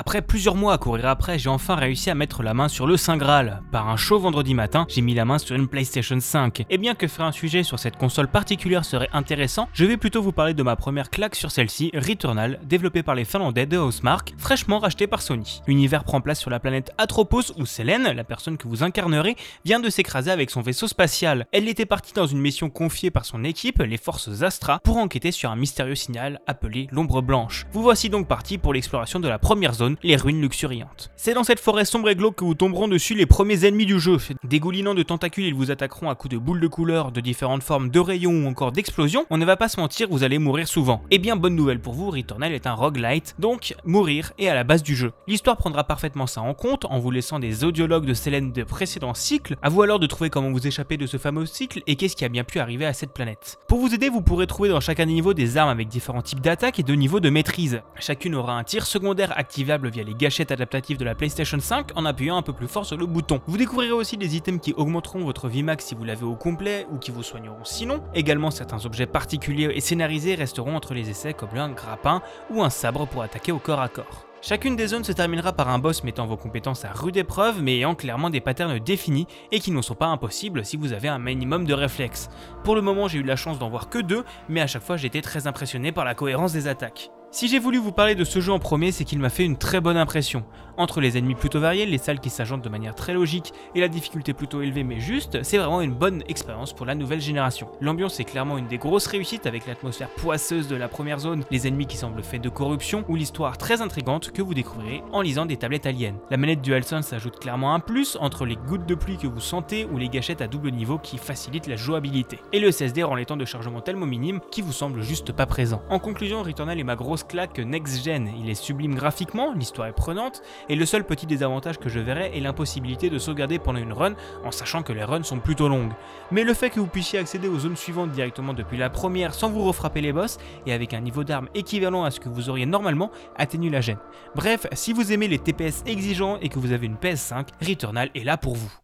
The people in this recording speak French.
Après plusieurs mois à courir après, j'ai enfin réussi à mettre la main sur le Saint Graal. Par un chaud vendredi matin, j'ai mis la main sur une PlayStation 5. Et bien que faire un sujet sur cette console particulière serait intéressant, je vais plutôt vous parler de ma première claque sur celle-ci, Returnal, développée par les Finlandais de Housemark, fraîchement racheté par Sony. L'univers prend place sur la planète Atropos où Selene, la personne que vous incarnerez, vient de s'écraser avec son vaisseau spatial. Elle était partie dans une mission confiée par son équipe, les forces Astra, pour enquêter sur un mystérieux signal appelé l'ombre blanche. Vous voici donc parti pour l'exploration de la première zone les ruines luxuriantes. C'est dans cette forêt sombre et glauque que vous tomberont dessus les premiers ennemis du jeu. Dégoulinant de tentacules, ils vous attaqueront à coups de boules de couleur, de différentes formes, de rayons ou encore d'explosions. On ne va pas se mentir, vous allez mourir souvent. Et eh bien, bonne nouvelle pour vous, Returnal est un roguelite, donc mourir est à la base du jeu. L'histoire prendra parfaitement ça en compte en vous laissant des audiologues de Selene de précédents cycles. À vous alors de trouver comment vous échapper de ce fameux cycle et qu'est-ce qui a bien pu arriver à cette planète. Pour vous aider, vous pourrez trouver dans chacun niveau des armes avec différents types d'attaques et de niveaux de maîtrise. Chacune aura un tir secondaire activable via les gâchettes adaptatives de la PlayStation 5 en appuyant un peu plus fort sur le bouton. Vous découvrirez aussi des items qui augmenteront votre vie max si vous l'avez au complet ou qui vous soigneront sinon. Également certains objets particuliers et scénarisés resteront entre les essais comme un grappin ou un sabre pour attaquer au corps à corps. Chacune des zones se terminera par un boss mettant vos compétences à rude épreuve mais ayant clairement des patterns définis et qui ne sont pas impossibles si vous avez un minimum de réflexes. Pour le moment j'ai eu la chance d'en voir que deux mais à chaque fois j'étais très impressionné par la cohérence des attaques. Si j'ai voulu vous parler de ce jeu en premier, c'est qu'il m'a fait une très bonne impression. Entre les ennemis plutôt variés, les salles qui s'agentent de manière très logique et la difficulté plutôt élevée mais juste, c'est vraiment une bonne expérience pour la nouvelle génération. L'ambiance est clairement une des grosses réussites avec l'atmosphère poisseuse de la première zone, les ennemis qui semblent faits de corruption ou l'histoire très intrigante que vous découvrirez en lisant des tablettes aliens. La manette DualSense ajoute clairement un plus entre les gouttes de pluie que vous sentez ou les gâchettes à double niveau qui facilitent la jouabilité. Et le SSD rend les temps de chargement tellement minimes qui vous semblent juste pas présents. En conclusion, Returnal est ma grosse claque next-gen. Il est sublime graphiquement, l'histoire est prenante, et le seul petit désavantage que je verrais est l'impossibilité de sauvegarder pendant une run, en sachant que les runs sont plutôt longues. Mais le fait que vous puissiez accéder aux zones suivantes directement depuis la première sans vous refrapper les boss, et avec un niveau d'armes équivalent à ce que vous auriez normalement, atténue la gêne. Bref, si vous aimez les TPS exigeants et que vous avez une PS5, Returnal est là pour vous.